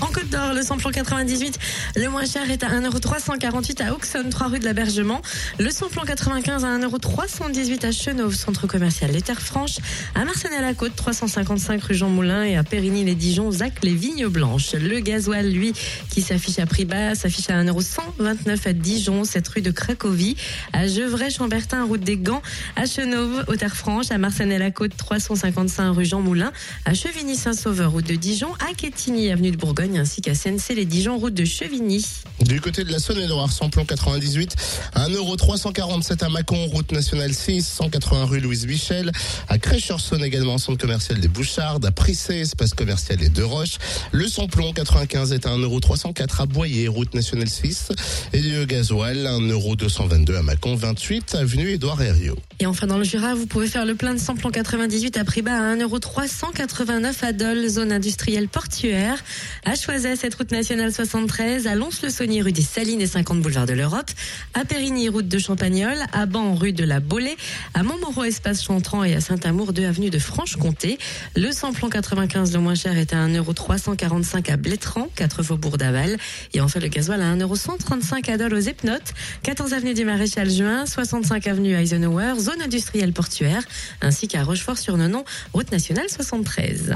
En Côte d'Or, le samplon 98, le moins cher est à 1,348€ à Auxonne, 3 rue de l'Abergement. Le samplon 95 à 1,318€ à Chenauve, centre commercial Les Terres Franches. À Marseille-à-la-Côte, 355 rue Jean Moulin et à Périgny-les-Dijon, Zac, les Vignes Blanches. Le gasoil, lui, qui s'affiche à prix bas, s'affiche à 1,129€ à Dijon, cette rue de Cracovie. À Gevrey-Chambertin, route des Gants. À Chenauve, aux Terres Franches. À Marseille-à-la-Côte, 355 rue Jean Moulin. À Chevigny-Saint-Sauveur, route de Dijon. À Quetigny, avenue de Bourgogne ainsi qu'à CNC les Dijon route de Chevigny. Du côté de la Saône-et-Loire, samplon 98, 1,347€ à Mâcon, route nationale 6, 180 rue Louise Michel, à Crèche-sur-Saône également, centre commercial des Bouchardes, à Prissé, espace commercial des Deux Roches. Le samplon 95 est à 1,304€ à Boyer, route nationale 6, et le gasoil 1,222€ à Mâcon, 28 avenue Édouard Herriot. Et enfin dans le Jura, vous pouvez faire le plein de samplon 98 à prix bas à 1,389€ à Dole, zone industrielle portuaire. À Choiset, cette route nationale 73, à Lons-le-Saunier, rue des Salines et 50 boulevard de l'Europe, à Périgny, route de Champagnol, à Ban, rue de la Bolée, à Montmoreau, espace Chantran et à Saint-Amour, 2 avenue de Franche-Comté. Le samplon 95, le moins cher, est à 1,345€ à Blétran, 4 faubourg d'Aval. Et enfin, le gasoil à 1,135€ à Dole aux Epnotes, 14 avenue du Maréchal Juin, 65 avenue Eisenhower, zone industrielle portuaire, ainsi qu'à Rochefort-sur-Nonon, route nationale 73.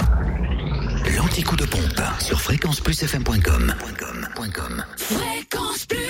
L'anti-coup de pompe sur. Fréquence Plus